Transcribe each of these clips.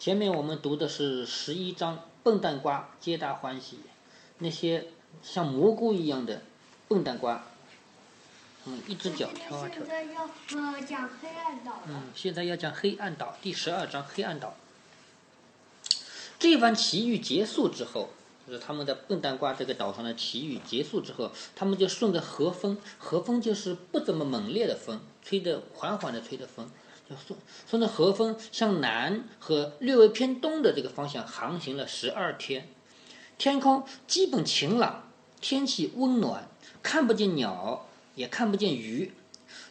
前面我们读的是十一章，笨蛋瓜皆大欢喜，那些像蘑菇一样的笨蛋瓜，嗯一只脚跳啊跳现。在要呃讲黑暗岛。嗯，现在要讲黑暗岛第十二章黑暗岛。这番奇遇结束之后，就是他们在笨蛋瓜这个岛上的奇遇结束之后，他们就顺着和风，和风就是不怎么猛烈的风，吹的缓缓的吹的风，就顺顺着和风向南和略微偏东的这个方向航行了十二天，天空基本晴朗，天气温暖，看不见鸟，也看不见鱼，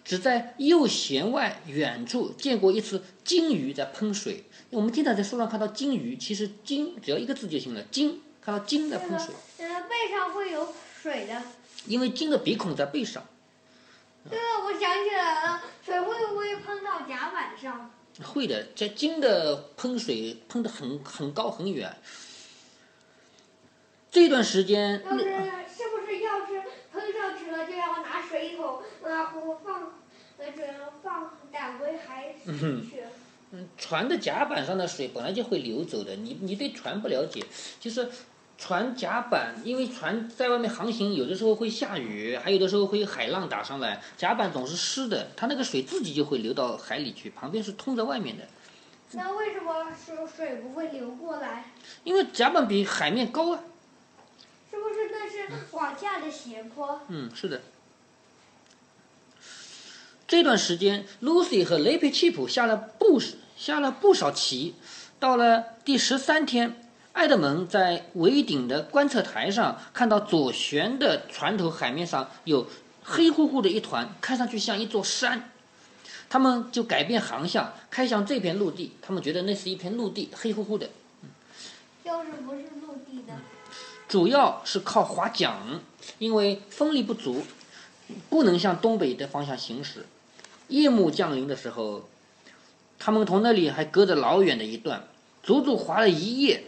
只在右舷外远处见过一次鲸鱼在喷水。我们经常在书上看到鲸鱼，其实鲸只要一个字就行了，鲸看到鲸在喷水，呃背上会有水的。因为鲸的鼻孔在背上。对了，我想起来了，水会不会喷到甲板上？会的，这金的喷水喷得很很高很远。这段时间，要是是不是要是喷上去了，就要拿水桶呃放呃这放打回海水去？嗯，船的甲板上的水本来就会流走的，你你对船不了解，就是船甲板，因为船在外面航行，有的时候会下雨，还有的时候会有海浪打上来，甲板总是湿的，它那个水自己就会流到海里去，旁边是通在外面的，那为什么水水不会流过来？因为甲板比海面高啊。是不是那是往下的斜坡？嗯，是的。这段时间，Lucy 和雷佩契普下了不下了不少棋。到了第十三天，艾德蒙在桅顶的观测台上看到左舷的船头海面上有黑乎乎的一团，看上去像一座山。他们就改变航向，开向这片陆地。他们觉得那是一片陆地，黑乎乎的。要是不是陆地的，主要是靠划桨，因为风力不足，不能向东北的方向行驶。夜幕降临的时候，他们同那里还隔着老远的一段，足足划了一夜。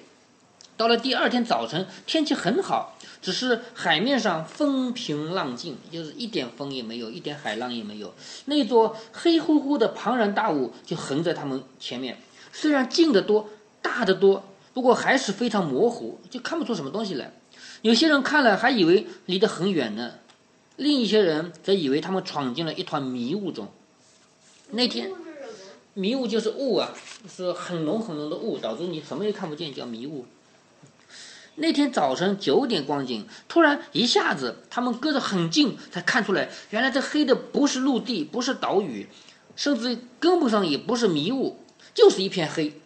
到了第二天早晨，天气很好，只是海面上风平浪静，就是一点风也没有，一点海浪也没有。那座黑乎乎的庞然大物就横在他们前面，虽然近得多，大得多，不过还是非常模糊，就看不出什么东西来。有些人看了还以为离得很远呢，另一些人则以为他们闯进了一团迷雾中。那天？迷雾就是雾啊，是很浓很浓的雾，导致你什么也看不见，叫迷雾。那天早晨九点光景，突然一下子，他们隔得很近，才看出来，原来这黑的不是陆地，不是岛屿，甚至根本上也不是迷雾，就是一片黑。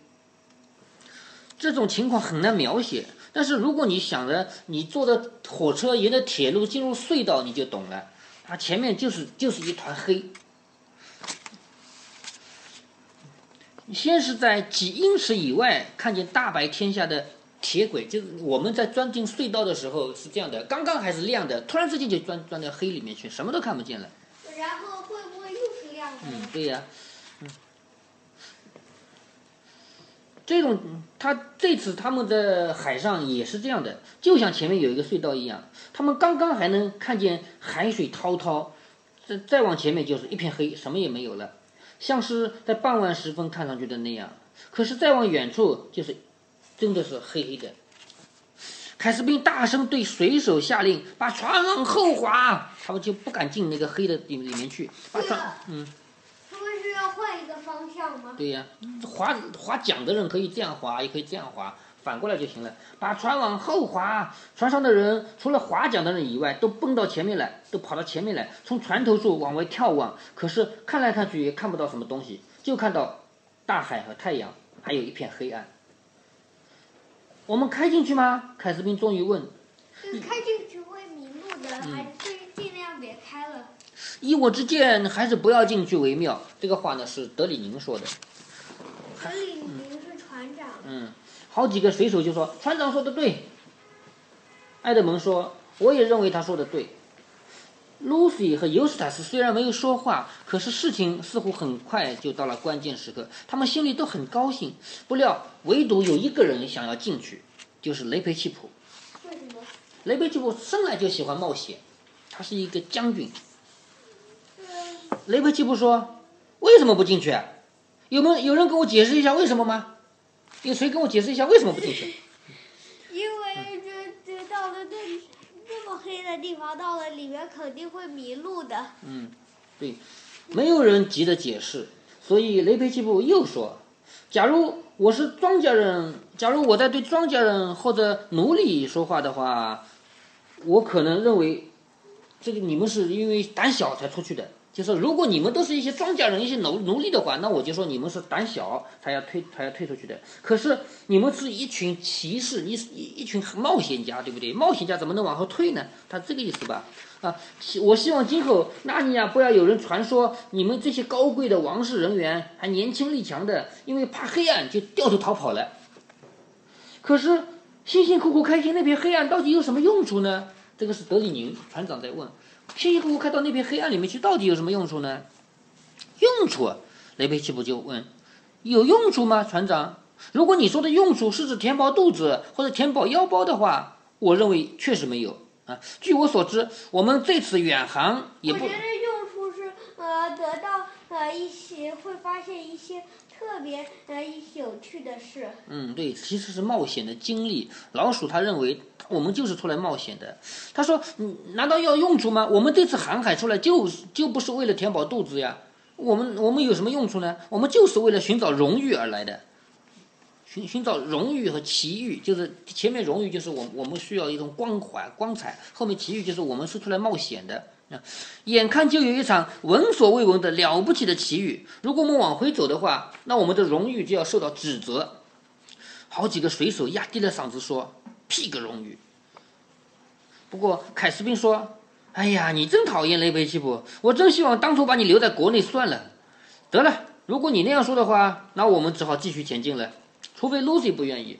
这种情况很难描写，但是如果你想着你坐的火车沿着铁路进入隧道，你就懂了。它前面就是就是一团黑，先是在几英尺以外看见大白天下的铁轨，就是我们在钻进隧道的时候是这样的，刚刚还是亮的，突然之间就钻钻到黑里面去，什么都看不见了。然后会不会又是亮的？嗯，对呀、嗯，这种他这次他们在海上也是这样的，就像前面有一个隧道一样，他们刚刚还能看见海水滔滔，再再往前面就是一片黑，什么也没有了，像是在傍晚时分看上去的那样。可是再往远处就是，真的是黑黑的。凯斯宾大声对水手下令，把船往后划，他们就不敢进那个黑的里里面去，把船对了，嗯。他们是要换一个方向吗？对呀、划划桨的人可以这样划，也可以这样划，反过来就行了。把船往后划，船上的人除了划桨的人以外，都蹦到前面来，都跑到前面来，从船头处往外眺望。可是看来看去也看不到什么东西，就看到大海和太阳，还有一片黑暗。我们开进去吗？凯斯宾终于问。就是开进去会迷路的，嗯还是尽量别开了。依我之见，还是不要进去为妙。这个话呢是德里宁说的。德里宁是船长，嗯，好几个水手就说船长说的对。埃德蒙说，我也认为他说的对。Lucy 和尤斯塔斯虽然没有说话，可是事情似乎很快就到了关键时刻，他们心里都很高兴。不料，唯独有一个人想要进去，就是雷培契普。为什么？雷培契普生来就喜欢冒险，他是一个将军。雷培契普说：“为什么不进去？有没有有人给我解释一下为什么吗？”有谁跟我解释一下为什么不进去？黑的地方，到了里面肯定会迷路的。嗯，对，没有人急着解释，所以雷佩奇布又说：“假如我是庄稼人，假如我在对庄稼人或者奴隶说话的话，我可能认为这个你们是因为胆小才出去的。就是如果你们都是一些庄稼人、一些奴奴隶的话，那我就说你们是胆小他要退他要退出去的。可是你们是一群骑士，你是一一群冒险家，对不对？冒险家怎么能往后退呢？他这个意思吧？啊，我希望今后纳尼亚不要有人传说你们这些高贵的王室人员还年轻力强的，因为怕黑暗就掉头逃跑了。可是辛辛苦苦开进那片黑暗到底有什么用处呢？这个是德里宁船长在问。辛辛苦苦开到那片黑暗里面去，到底有什么用处呢？用处，雷贝奇不就问：“有用处吗，船长？如果你说的用处是指填饱肚子或者填饱腰包的话，我认为确实没有啊。据我所知，我们这次远航也不我觉得用处是呃得到呃一些会发现一些特别呃有趣的事。嗯，对，其实是冒险的经历。老鼠他认为我们就是出来冒险的。他说：“嗯，难道要用处吗？我们这次航海出来就就不是为了填饱肚子呀。我们我们有什么用处呢？我们就是为了寻找荣誉而来的。寻寻找荣誉和奇遇，就是前面荣誉就是我我们需要一种光环光彩，后面奇遇就是我们是出来冒险的。啊，眼看就有一场闻所未闻的了不起的奇遇，如果我们往回走的话，那我们的荣誉就要受到指责。好几个水手压低了嗓子说：“屁个荣誉！”不过凯斯宾说：“哎呀，你真讨厌雷贝奇普，我真希望当初把你留在国内算了。得了，如果你那样说的话，那我们只好继续前进了，除非 Lucy 不愿意。”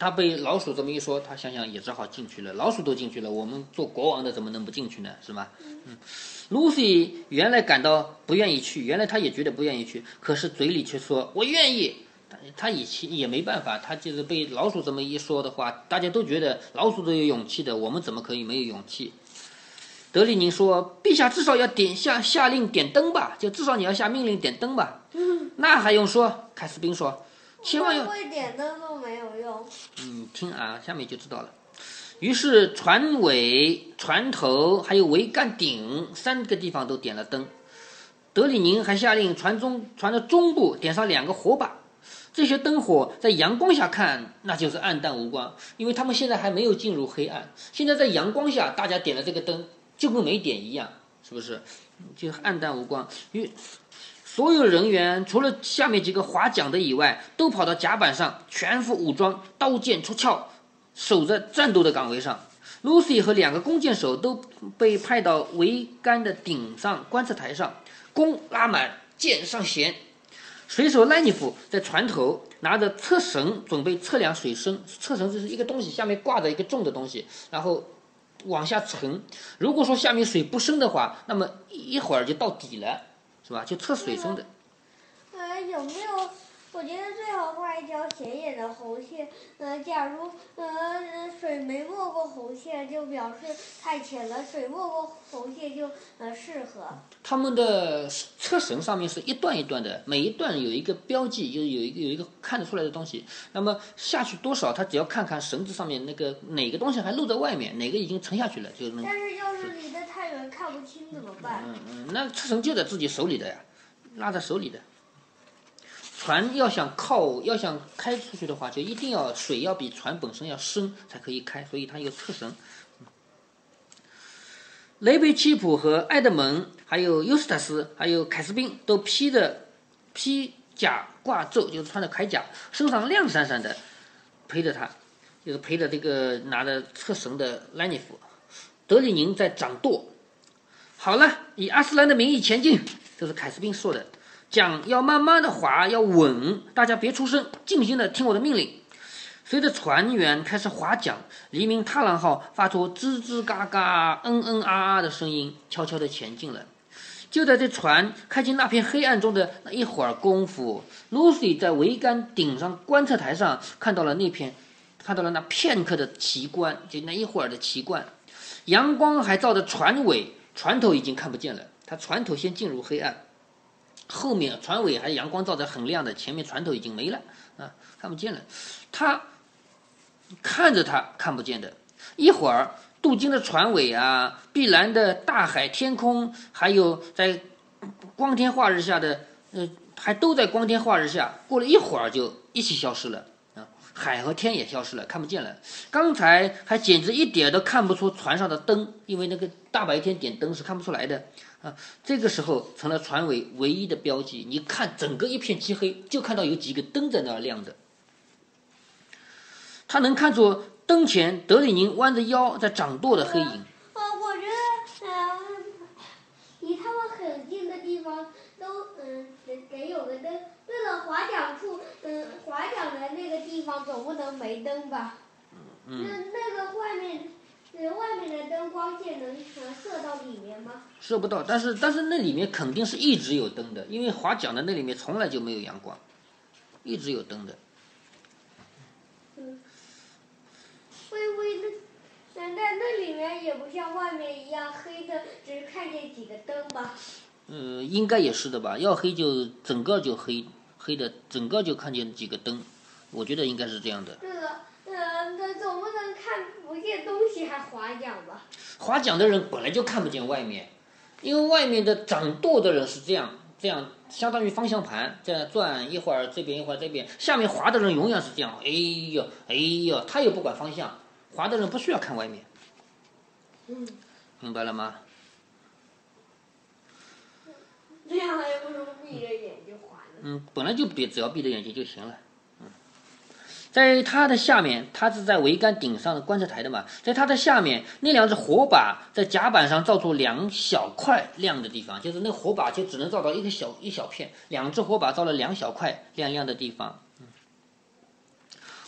他被老鼠这么一说，他想想也只好进去了。老鼠都进去了，我们做国王的怎么能不进去呢？是吧？嗯，Lucy 原来感到不愿意去，原来他也觉得不愿意去，可是嘴里却说：“我愿意。”他他以前也没办法，他就是被老鼠这么一说的话，大家都觉得老鼠都有勇气的，我们怎么可以没有勇气？德里宁说：“陛下至少要点下下令点灯吧，就至少你要下命令点灯吧。”嗯那还用说？凯斯宾说：“千万要会点灯都没有用。嗯，听啊，下面就知道了。于是船尾、船头还有桅杆顶三个地方都点了灯。德里宁还下令船中船的中部点上两个火把。这些灯火在阳光下看，那就是暗淡无光，因为他们现在还没有进入黑暗。现在在阳光下，大家点了这个灯，就跟没点一样，是不是？就暗淡无光。因为所有人员除了下面几个划桨的以外，都跑到甲板上，全副武装，刀剑出鞘，守在战斗的岗位上。Lucy 和两个弓箭手都被派到桅杆的顶上观测台上，弓拉满，箭上弦。水手赖尼夫在船头拿着测绳，准备测量水深。测绳就是一个东西，下面挂着一个重的东西，然后往下沉。如果说下面水不深的话，那么一会儿就到底了，是吧？就测水深的。呃，有没有？我觉得最好画一条显眼的红线。呃，假如呃水没没过红线，就表示太浅了；水没过红线就呃适合。他们的车绳上面是一段一段的，每一段有一个标记，就有一个有一个看得出来的东西。那么下去多少，他只要看看绳子上面那个哪个东西还露在外面，哪个已经沉下去了，就能。但是要是离得太远看不清怎么办？嗯嗯，那车绳就在自己手里的呀，拉在手里的。船要想靠，要想开出去的话，就一定要水要比船本身要深才可以开，所以它有车绳。雷贝奇普和埃德蒙，还有尤斯塔斯，还有凯斯宾都披着披甲挂胄，就是穿着铠甲，身上亮闪闪的，陪着他，就是陪着这个拿着车绳的兰尼夫。德里宁在掌舵。好了，以阿斯兰的名义前进，这是凯斯宾说的。桨要慢慢的划，要稳，大家别出声，静心的听我的命令。随着船员开始划桨，黎明踏浪号发出吱吱嘎嘎、嗯嗯啊啊的声音，悄悄地前进了。就在这船开进那片黑暗中的那一会儿功夫，Lucy 在桅杆顶上观测台上看到了那片，看到了那片刻的奇观，就那一会儿的奇观。阳光还照着船尾，船头已经看不见了。他船头先进入黑暗。后面船尾还阳光照着很亮的，前面船头已经没了啊，看不见了。他看着他看不见的，一会儿镀金的船尾啊，碧蓝的大海天空，还有在光天化日下的，呃，还都在光天化日下。过了一会儿就一起消失了，海和天也消失了，看不见了。刚才还简直一点都看不出船上的灯，因为那个大白天点灯是看不出来的。啊，这个时候成了船尾唯一的标记。你看，整个一片漆黑，就看到有几个灯在那亮着。他能看出灯前德里宁弯着腰在掌舵的黑影。啊，我觉得，嗯，离他们很近的地方都，嗯，得得有个灯。对了，划桨处，嗯，划桨的那个地方总不能没灯吧？嗯。那那个外面。那外面的灯光线能射到里面吗？射不到，但是但是那里面肯定是一直有灯的，因为划桨的那里面从来就没有阳光，一直有灯的。嗯，微微的，难道那里面也不像外面一样黑的，只是看见几个灯吧？嗯，应该也是的吧？要黑就整个就黑，黑的整个就看见几个灯，我觉得应该是这样的。对了，呃，那总不能看不见东西还划桨吧？划桨的人本来就看不见外面，因为外面的掌舵的人是这样，这样相当于方向盘这样转一会儿这边一会儿这边，下面划的人永远是这样，哎呦哎呦，他又不管方向，划的人不需要看外面。嗯，明白了吗？这样还不如闭着眼睛划呢。嗯，本来就闭，只要闭着眼睛就行了。在它的下面，它是在桅杆顶上的观测台的嘛，在它的下面，那两只火把在甲板上照出两小块亮的地方，就是那火把就只能照到一个小一小片，两只火把照了两小块亮亮的地方，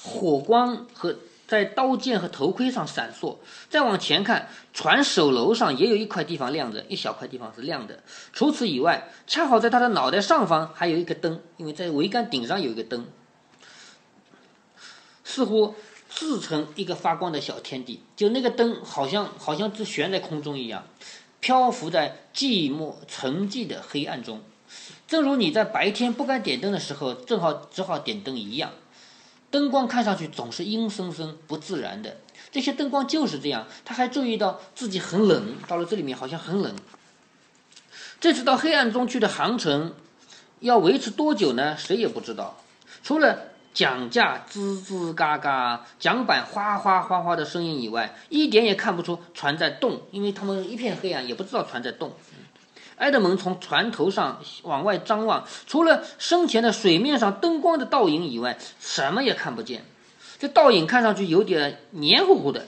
火光和在刀剑和头盔上闪烁。再往前看，船首楼上也有一块地方亮着，一小块地方是亮的。除此以外，恰好在他的脑袋上方还有一个灯，因为在桅杆顶上有一个灯。似乎自成一个发光的小天地，就那个灯好像好像是悬在空中一样，漂浮在寂寞沉寂的黑暗中，正如你在白天不敢点灯的时候，正好只好点灯一样。灯光看上去总是阴森森、不自然的，这些灯光就是这样。他还注意到自己很冷，到了这里面好像很冷。这次到黑暗中去的航程要维持多久呢？谁也不知道，除了。桨架吱吱嘎嘎，桨板哗哗哗哗的声音以外，一点也看不出船在动，因为他们一片黑暗，也不知道船在动。埃德蒙从船头上往外张望，除了身前的水面上灯光的倒影以外，什么也看不见。这倒影看上去有点黏糊糊的。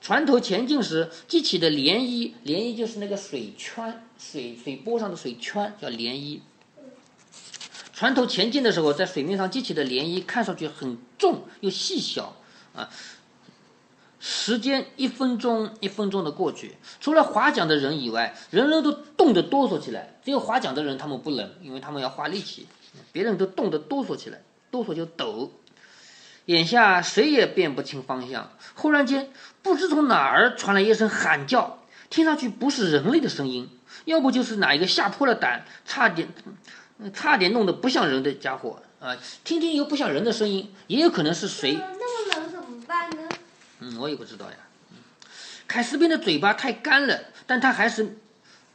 船头前进时激起的涟漪，涟漪就是那个水圈，水水波上的水圈叫涟漪。船头前进的时候，在水面上激起的涟漪看上去很重又细小，啊，时间一分钟一分钟的过去，除了划桨的人以外，人人都冻得哆嗦起来。只有划桨的人他们不冷，因为他们要花力气，别人都冻得哆嗦起来，哆嗦就抖。眼下谁也辨不清方向。忽然间，不知从哪儿传来一声喊叫，听上去不是人类的声音，要不就是哪一个吓破了胆，差点。差点弄得不像人的家伙啊！听听又不像人的声音，也有可能是谁？嗯，我也不知道呀。凯斯宾的嘴巴太干了，但他还是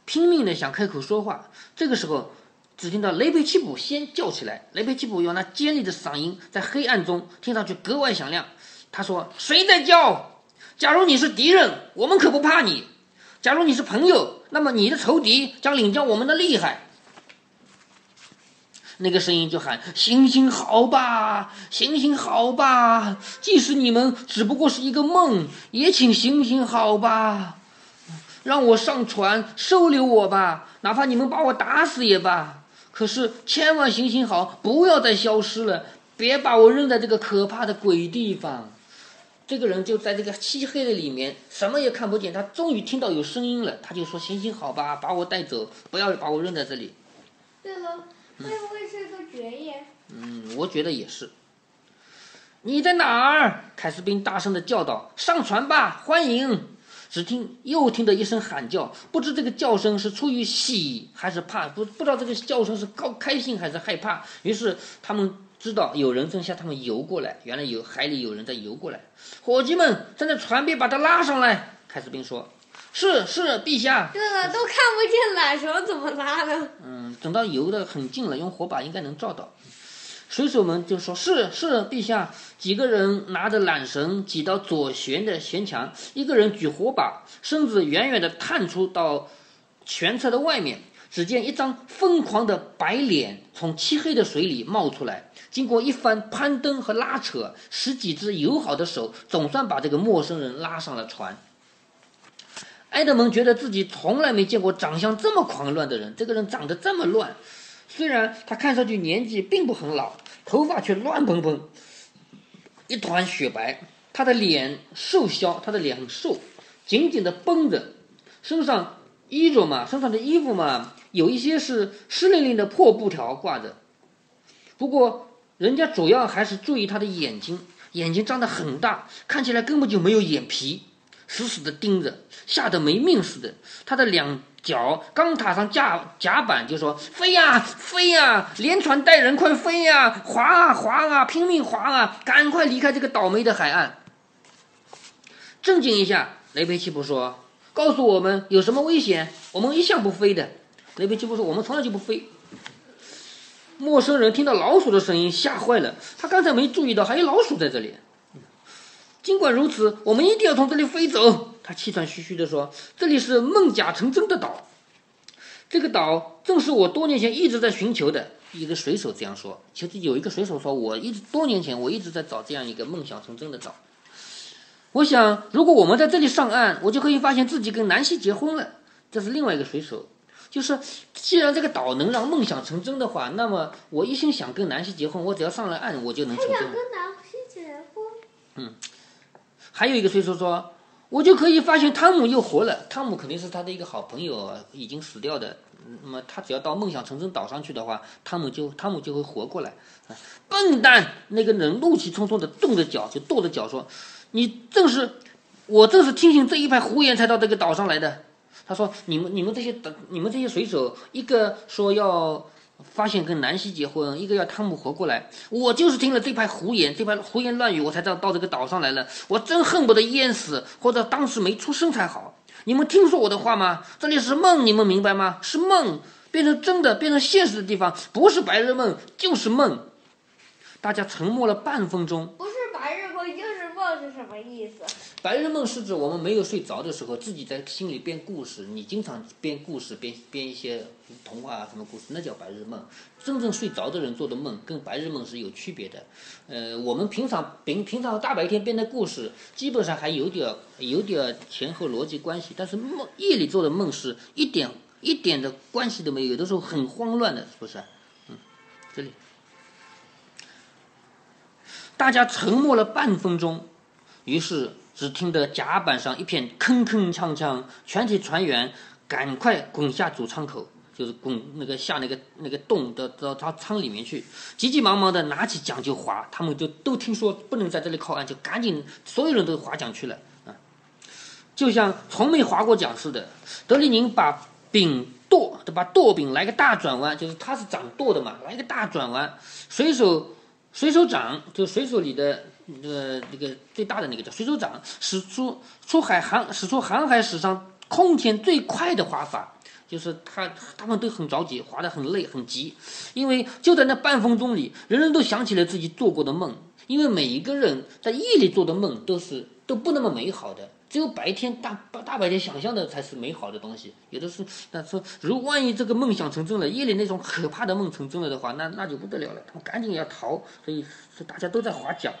拼命的想开口说话。这个时候，只听到雷佩奇普先叫起来。雷佩奇普用那尖利的嗓音在黑暗中听上去格外响亮。他说：“谁在叫？假如你是敌人，我们可不怕你；假如你是朋友，那么你的仇敌将领教我们的厉害。”那个声音就喊：“行行好吧，行行好吧，即使你们只不过是一个梦，也请行行好吧，让我上船收留我吧，哪怕你们把我打死也罢。可是千万行行好，不要再消失了，别把我扔在这个可怕的鬼地方。”这个人就在这个漆黑的里面，什么也看不见。他终于听到有声音了，他就说：“行行好吧，把我带走，不要把我扔在这里。”对了。会不会是个绝业？嗯，我觉得也是。你在哪儿？凯斯宾大声的叫道：“上船吧，欢迎！只听又听得一声喊叫，不知这个叫声是出于喜还是怕，不不知道这个叫声是高开心还是害怕。于是他们知道有人正向他们游过来，原来有海里有人在游过来。伙计们，站在船边把他拉上来。凯斯宾说：“是是，陛下。”对了都看不见缆绳，怎么拉呢？嗯，等到游的很近了，用火把应该能照到。水手们就说：“是是，陛下。”几个人拿着缆绳挤到左舷的舷墙，一个人举火把，身子远远的探出到舷侧的外面。只见一张疯狂的白脸从漆黑的水里冒出来。经过一番攀登和拉扯，十几只友好的手总算把这个陌生人拉上了船。埃德蒙觉得自己从来没见过长相这么狂乱的人。这个人长得这么乱，虽然他看上去年纪并不很老。头发却乱蓬蓬，一团雪白。他的脸瘦削，他的脸很瘦，紧紧的绷着。身上衣着嘛，身上的衣服嘛，有一些是湿淋淋的破布条挂着。不过，人家主要还是注意他的眼睛，眼睛张得很大，看起来根本就没有眼皮，死死的盯着，吓得没命似的。他的两。脚刚踏上甲甲板，就说飞呀飞呀，连船带人快飞呀，划啊划啊，拼命划啊，赶快离开这个倒霉的海岸。镇静一下，雷贝奇普说：“告诉我们有什么危险？我们一向不飞的。”雷贝奇普说：“我们从来就不飞。”陌生人听到老鼠的声音，吓坏了。他刚才没注意到还有老鼠在这里。尽管如此，我们一定要从这里飞走。他气喘吁吁地说：“这里是梦假成真的岛，这个岛正是我多年前一直在寻求的。”一个水手这样说。其实有一个水手说：“我一直多年前我一直在找这样一个梦想成真的岛。我想，如果我们在这里上岸，我就可以发现自己跟南希结婚了。”这是另外一个水手，就是既然这个岛能让梦想成真的话，那么我一心想跟南希结婚，我只要上了岸，我就能成真。想跟南希结婚？嗯。还有一个水手说。我就可以发现汤姆又活了。汤姆肯定是他的一个好朋友，已经死掉的。那么他只要到梦想成真岛上去的话，汤姆就汤姆就会活过来。笨蛋！那个人怒气冲冲的动着脚，就跺着脚说：“你正是，我正是听信这一派胡言才到这个岛上来的。”他说：“你们你们这些你们这些水手，一个说要。”发现跟南希结婚，一个要汤姆活过来。我就是听了这派胡言，这派胡言乱语，我才到到这个岛上来了。我真恨不得淹死，或者当时没出生才好。你们听说我的话吗？这里是梦，你们明白吗？是梦变成真的，变成现实的地方，不是白日梦就是梦。大家沉默了半分钟。不是就是梦是什么意思？白日梦是指我们没有睡着的时候，自己在心里编故事。你经常编故事，编编一些童话啊什么故事，那叫白日梦。真正睡着的人做的梦跟白日梦是有区别的。呃，我们平常平平常大白天编的故事，基本上还有点有点前后逻辑关系。但是梦夜里做的梦是一点一点的关系都没有，有的时候很慌乱的，是不是？嗯，这里，大家沉默了半分钟，于是。只听得甲板上一片铿铿锵锵，全体船员赶快滚下主舱口，就是滚那个下那个那个洞的到他舱里面去，急急忙忙的拿起桨就划。他们就都听说不能在这里靠岸，就赶紧所有人都划桨去了啊，就像从没划过桨似的。德里宁把柄舵，把舵柄来个大转弯，就是他是掌舵的嘛，来个大转弯。水手水手长就水手里的。那个那个最大的那个叫水手长，使出出海航使出航海史上空前最快的划法，就是他他们都很着急，划得很累很急，因为就在那半分钟里，人人都想起了自己做过的梦，因为每一个人在夜里做的梦都是都不那么美好的。只有白天大大白天想象的才是美好的东西，有的是。那说如万一这个梦想成真了，夜里那种可怕的梦成真了的话，那那就不得了了。他们赶紧要逃，所以是大家都在划桨。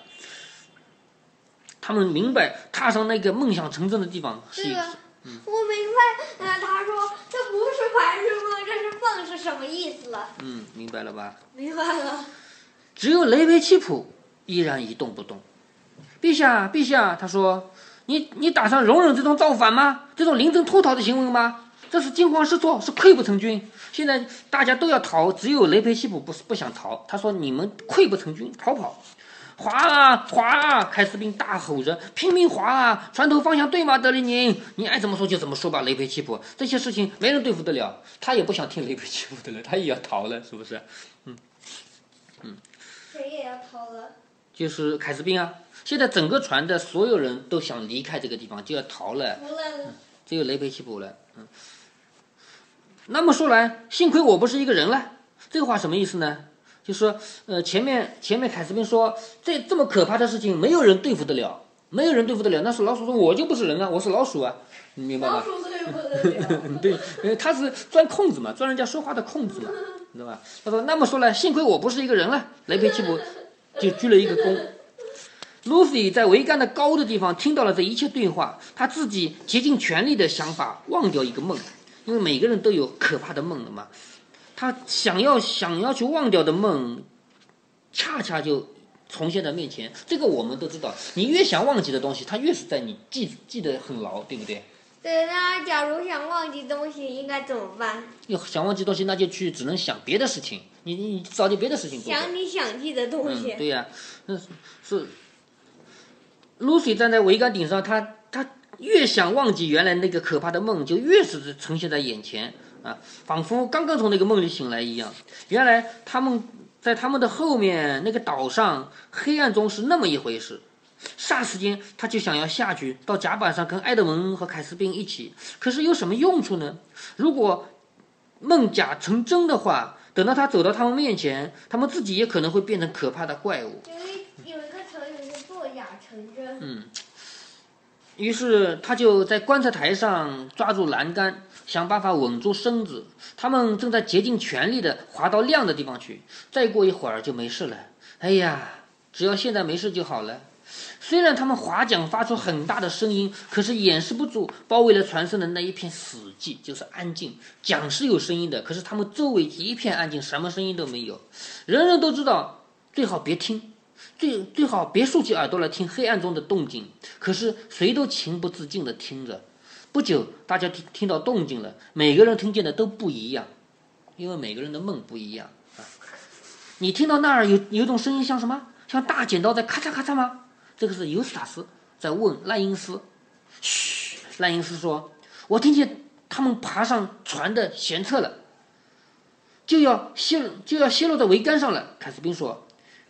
他们明白踏上那个梦想成真的地方是。这个，我明白。呃，他说这不是白日梦，这是梦，是什么意思了？嗯，明白了吧？明白了。只有雷维奇普依然一动不动。陛下，陛下，他说。你你打算容忍这种造反吗？这种临阵脱逃的行为吗？这是惊慌失措，是溃不成军。现在大家都要逃，只有雷培西普不是不想逃。他说：“你们溃不成军，逃跑。划啊划啊！凯斯宾大吼着，拼命划啊！船头方向对吗，德里宁？你爱怎么说就怎么说吧，雷佩西普。这些事情没人对付得了，他也不想听雷佩西普的了，他也要逃了，是不是？嗯嗯。谁也要逃了？就是凯斯宾啊！现在整个船的所有人都想离开这个地方，就要逃了。只有雷佩奇普了。嗯。那么说来，幸亏我不是一个人了。这个话什么意思呢？就说，呃，前面前面凯斯宾说，这这么可怕的事情，没有人对付得了，没有人对付得了。那是老鼠说，我就不是人啊，我是老鼠啊，你明白吗？老鼠对付得了。对，呃，他是钻空子嘛，钻人家说话的空子嘛，你知道吧？他说，那么说来，幸亏我不是一个人了。雷佩奇普就鞠了一个躬。Lucy 在桅杆的高的地方听到了这一切对话，他自己竭尽全力的想法忘掉一个梦。因为每个人都有可怕的梦的嘛，他想要想要去忘掉的梦，恰恰就重现在面前。这个我们都知道，你越想忘记的东西，它越是在你记记得很牢，对不对？对，那假如想忘记东西，应该怎么办？要想忘记东西，那就去只能想别的事情，你你找点别的事情做。想你想记的东西。嗯，对呀，那是。Lucy 站在桅杆顶上，他他。越想忘记原来那个可怕的梦，就越是呈现在眼前啊，仿佛刚刚从那个梦里醒来一样。原来他们在他们的后面那个岛上，黑暗中是那么一回事。霎时间，他就想要下去到甲板上跟埃德蒙和凯斯宾一起，可是有什么用处呢？如果梦假成真的话，等到他走到他们面前，他们自己也可能会变成可怕的怪物。嗯。于是他就在棺材台上抓住栏杆，想办法稳住身子。他们正在竭尽全力地滑到亮的地方去，再过一会儿就没事了。哎呀，只要现在没事就好了。虽然他们划桨发出很大的声音，可是掩饰不住包围了船身的那一片死寂，就是安静。桨是有声音的，可是他们周围一片安静，什么声音都没有。人人都知道，最好别听。最最好别竖起耳朵来听黑暗中的动静，可是谁都情不自禁地听着。不久，大家听听到动静了，每个人听见的都不一样，因为每个人的梦不一样啊。你听到那儿有有种声音像什么？像大剪刀在咔嚓咔嚓吗？这个是尤斯塔斯在问赖因斯。嘘，赖因斯说：“我听见他们爬上船的舷侧了，就要泄就要泄露在桅杆上了。”凯斯宾说。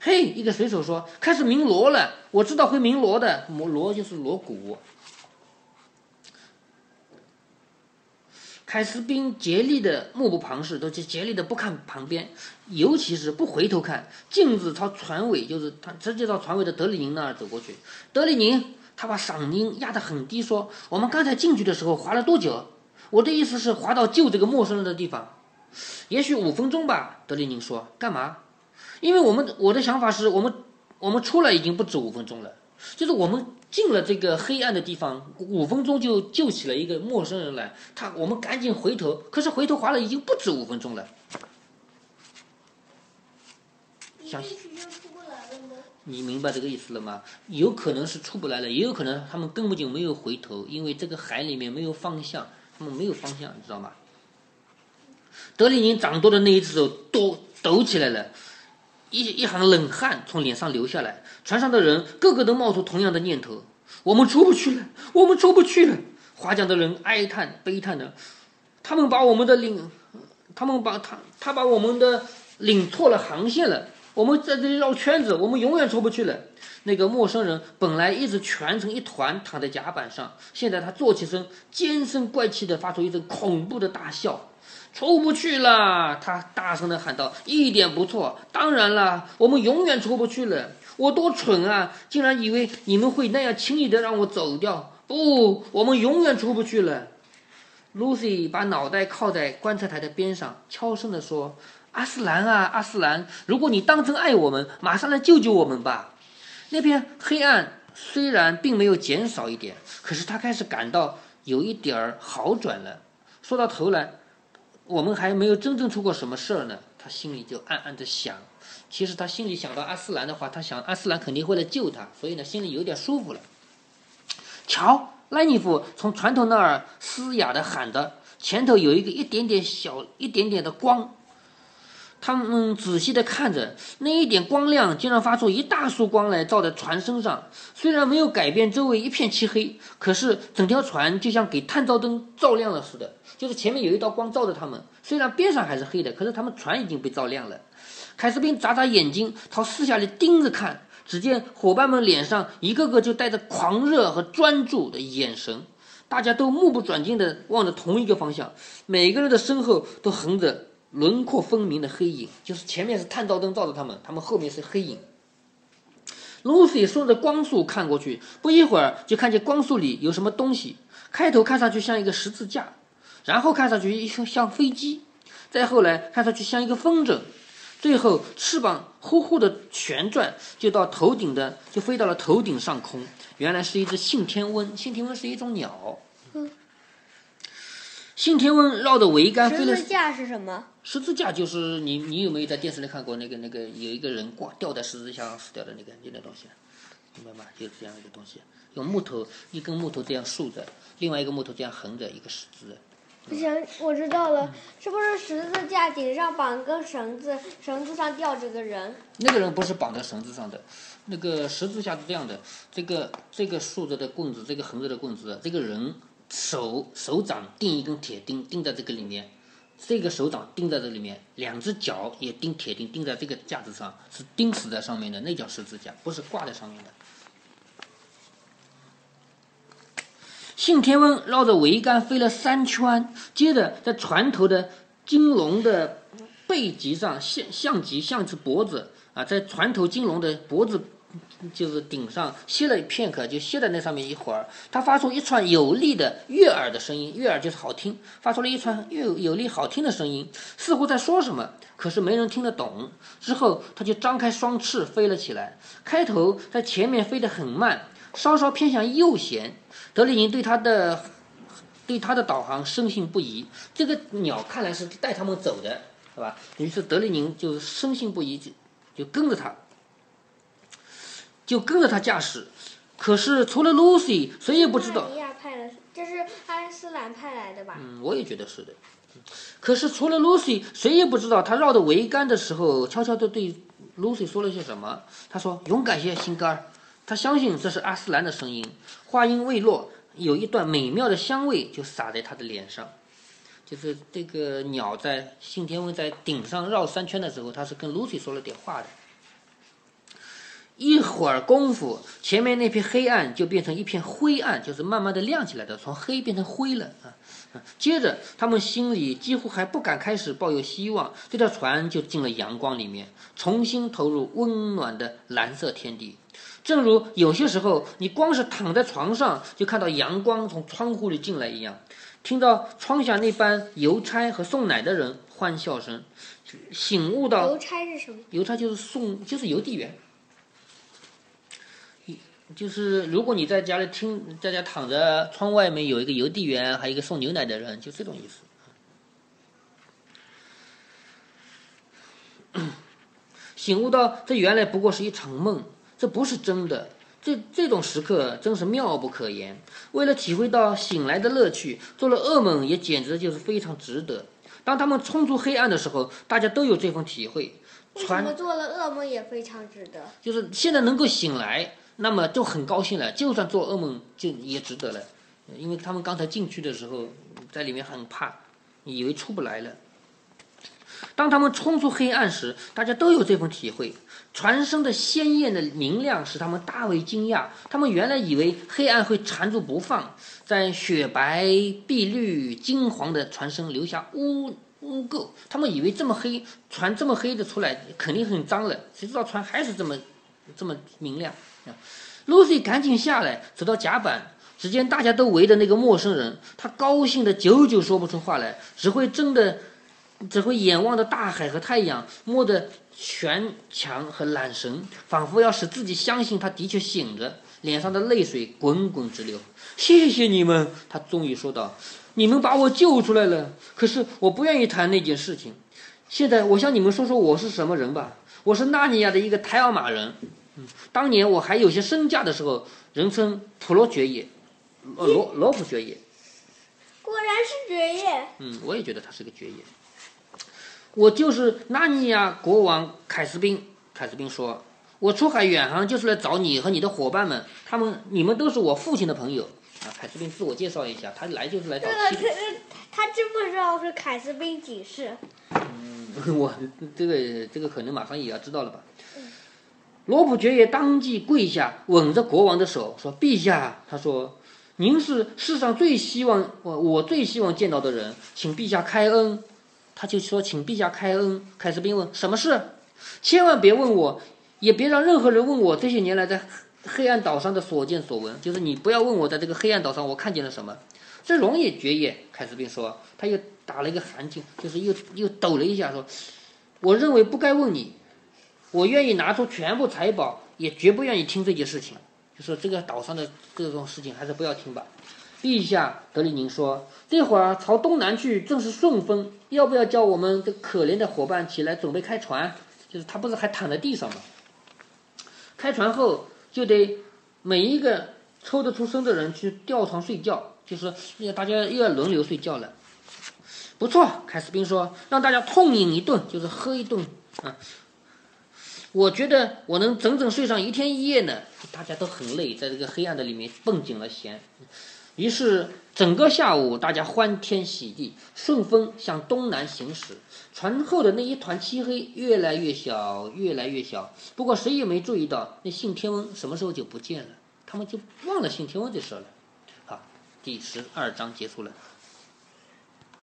嘿，一个水手说：“开始鸣锣了，我知道会鸣锣的，锣就是锣鼓。”凯斯宾竭力的目不旁视，都竭竭力的不看旁边，尤其是不回头看，径直朝船尾，就是他直接到船尾的德里宁那儿走过去。德里宁，他把嗓音压得很低，说：“我们刚才进去的时候划了多久？我的意思是划到救这个陌生人的地方，也许五分钟吧。”德里宁说：“干嘛？”因为我们我的想法是我们我们出来已经不止五分钟了，就是我们进了这个黑暗的地方，五分钟就救起了一个陌生人来，他我们赶紧回头，可是回头划了已经不止五分钟了。想你明白这个意思了吗？有可能是出不来了，也有可能他们根本就没有回头，因为这个海里面没有方向，他们没有方向，你知道吗？德里宁掌舵的那一只手抖抖起来了。一一行冷汗从脸上流下来，船上的人个个都冒出同样的念头：我们出不去了，我们出不去了。划桨的人哀叹悲叹的，他们把我们的领，他们把他他把我们的领错了航线了。我们在这里绕圈子，我们永远出不去了。那个陌生人本来一直蜷成一团躺在甲板上，现在他坐起身，尖声怪气的发出一阵恐怖的大笑。出不去了！他大声的喊道：“一点不错，当然了，我们永远出不去了。我多蠢啊，竟然以为你们会那样轻易的让我走掉。不，我们永远出不去了。” Lucy 把脑袋靠在观察台的边上，悄声的说：“阿斯兰啊，阿斯兰，如果你当真爱我们，马上来救救我们吧。”那片黑暗虽然并没有减少一点，可是他开始感到有一点儿好转了。说到头来。我们还没有真正出过什么事儿呢，他心里就暗暗的想。其实他心里想到阿斯兰的话，他想阿斯兰肯定会来救他，所以呢，心里有点舒服了。瞧，赖尼夫从船头那儿嘶哑的喊着，前头有一个一点点小、一点点的光。他们仔细的看着那一点光亮，竟然发出一大束光来，照在船身上。虽然没有改变周围一片漆黑，可是整条船就像给探照灯照亮了似的。就是前面有一道光照着他们，虽然边上还是黑的，可是他们船已经被照亮了。凯斯宾眨眨眼睛，朝四下里盯着看。只见伙伴们脸上一个个就带着狂热和专注的眼神，大家都目不转睛地望着同一个方向，每个人的身后都横着轮廓分明的黑影，就是前面是探照灯照着他们，他们后面是黑影。Lucy 顺着光束看过去，不一会儿就看见光束里有什么东西，开头看上去像一个十字架。然后看上去像像飞机，再后来看上去像一个风筝，最后翅膀呼呼的旋转，就到头顶的，就飞到了头顶上空。原来是一只信天翁，信天翁是一种鸟。信天翁绕着桅杆飞了。十字架是什么？十字架就是你，你有没有在电视里看过那个那个有一个人挂吊在十字架上死掉的那个那个东西？明白吗？就是这样一个东西，用木头一根木头这样竖着，另外一个木头这样横着一个十字。不行，我知道了，是不是十字架顶上绑根绳子，绳子上吊着个人？那个人不是绑在绳子上的，那个十字架是这样的，这个这个竖着的棍子，这个横着的棍子，这个人手手掌钉一根铁钉钉在这个里面，这个手掌钉在这里面，两只脚也钉铁钉钉在这个架子上，是钉死在上面的，那叫十字架，不是挂在上面的。信天翁绕着桅杆飞了三圈，接着在船头的金龙的背脊上像像极像只脖子啊，在船头金龙的脖子就是顶上歇了片刻，就歇在那上面一会儿。它发出一串有力的悦耳的声音，悦耳就是好听，发出了一串有有力好听的声音，似乎在说什么，可是没人听得懂。之后，它就张开双翅飞了起来，开头在前面飞得很慢，稍稍偏向右舷。德里宁对它的对它的导航深信不疑，这个鸟看来是带他们走的，是吧？于是德里宁就深信不疑，就就跟着它，就跟着他驾驶。可是除了 Lucy，谁也不知道。派的，这是爱因斯兰派来的吧？嗯，我也觉得是的。可是除了 Lucy，谁也不知道他绕着桅杆的时候，悄悄地对 Lucy 说了些什么。他说：“勇敢些，心肝儿。”他相信这是阿斯兰的声音。话音未落，有一段美妙的香味就洒在他的脸上。就是这个鸟在信天翁在顶上绕三圈的时候，他是跟 Lucy 说了点话的。一会儿功夫，前面那片黑暗就变成一片灰暗，就是慢慢的亮起来的，从黑变成灰了啊。接着，他们心里几乎还不敢开始抱有希望，这条船就进了阳光里面，重新投入温暖的蓝色天地。正如有些时候，你光是躺在床上就看到阳光从窗户里进来一样，听到窗下那班邮差和送奶的人欢笑声，醒悟到邮差是什么？邮差就是送，就是邮递员。就是如果你在家里听，在家躺着，窗外面有一个邮递员，还有一个送牛奶的人，就这种意思。醒悟到这原来不过是一场梦。这不是真的，这这种时刻真是妙不可言。为了体会到醒来的乐趣，做了噩梦也简直就是非常值得。当他们冲出黑暗的时候，大家都有这份体会。为什么做了噩梦也非常值得？就是现在能够醒来，那么就很高兴了。就算做噩梦，就也值得了，因为他们刚才进去的时候，在里面很怕，以为出不来了。当他们冲出黑暗时，大家都有这份体会。船身的鲜艳的明亮使他们大为惊讶。他们原来以为黑暗会缠住不放，在雪白、碧绿、金黄的船身留下污污垢。他们以为这么黑船这么黑的出来肯定很脏了，谁知道船还是这么这么明亮。Lucy 赶紧下来，走到甲板，只见大家都围着那个陌生人，他高兴的久久说不出话来，只会睁的。只会眼望着大海和太阳，摸着拳墙和缆绳，仿佛要使自己相信他的确醒着，脸上的泪水滚滚直流。谢谢你们，他终于说道：“你们把我救出来了。可是我不愿意谈那件事情。现在我向你们说说我是什么人吧。我是纳尼亚的一个泰尔马人。嗯，当年我还有些身价的时候，人称普罗爵爷，罗罗普爵爷。果然是爵爷。嗯，我也觉得他是个爵爷。我就是纳尼亚国王凯斯宾。凯斯宾说：“我出海远航就是来找你和你的伙伴们，他们你们都是我父亲的朋友。”啊，凯斯宾自我介绍一下，他来就是来找这个七。他知不知道是凯斯宾几世？嗯，我这个这个可能马上也要知道了吧。罗普爵爷当即跪下，吻着国王的手，说：“陛下，他说，您是世上最希望我我最希望见到的人，请陛下开恩。”他就说：“请陛下开恩。”凯斯宾问：“什么事？千万别问我，也别让任何人问我这些年来在黑暗岛上的所见所闻。就是你不要问我在这个黑暗岛上我看见了什么。”这龙野爵爷，凯斯宾说，他又打了一个寒噤，就是又又抖了一下，说：“我认为不该问你。”我愿意拿出全部财宝，也绝不愿意听这件事情。就说这个岛上的各种事情，还是不要听吧。陛下，德里宁说，这会儿朝东南去正是顺风，要不要叫我们的可怜的伙伴起来准备开船？就是他不是还躺在地上吗？开船后就得每一个抽得出身的人去吊床睡觉，就是要大家又要轮流睡觉了。不错，凯斯宾说，让大家痛饮一顿，就是喝一顿啊。我觉得我能整整睡上一天一夜呢。大家都很累，在这个黑暗的里面绷紧了弦。于是整个下午，大家欢天喜地，顺风向东南行驶。船后的那一团漆黑越来越小，越来越小。不过谁也没注意到，那信天翁什么时候就不见了。他们就忘了信天翁这事了。好，第十二章结束了。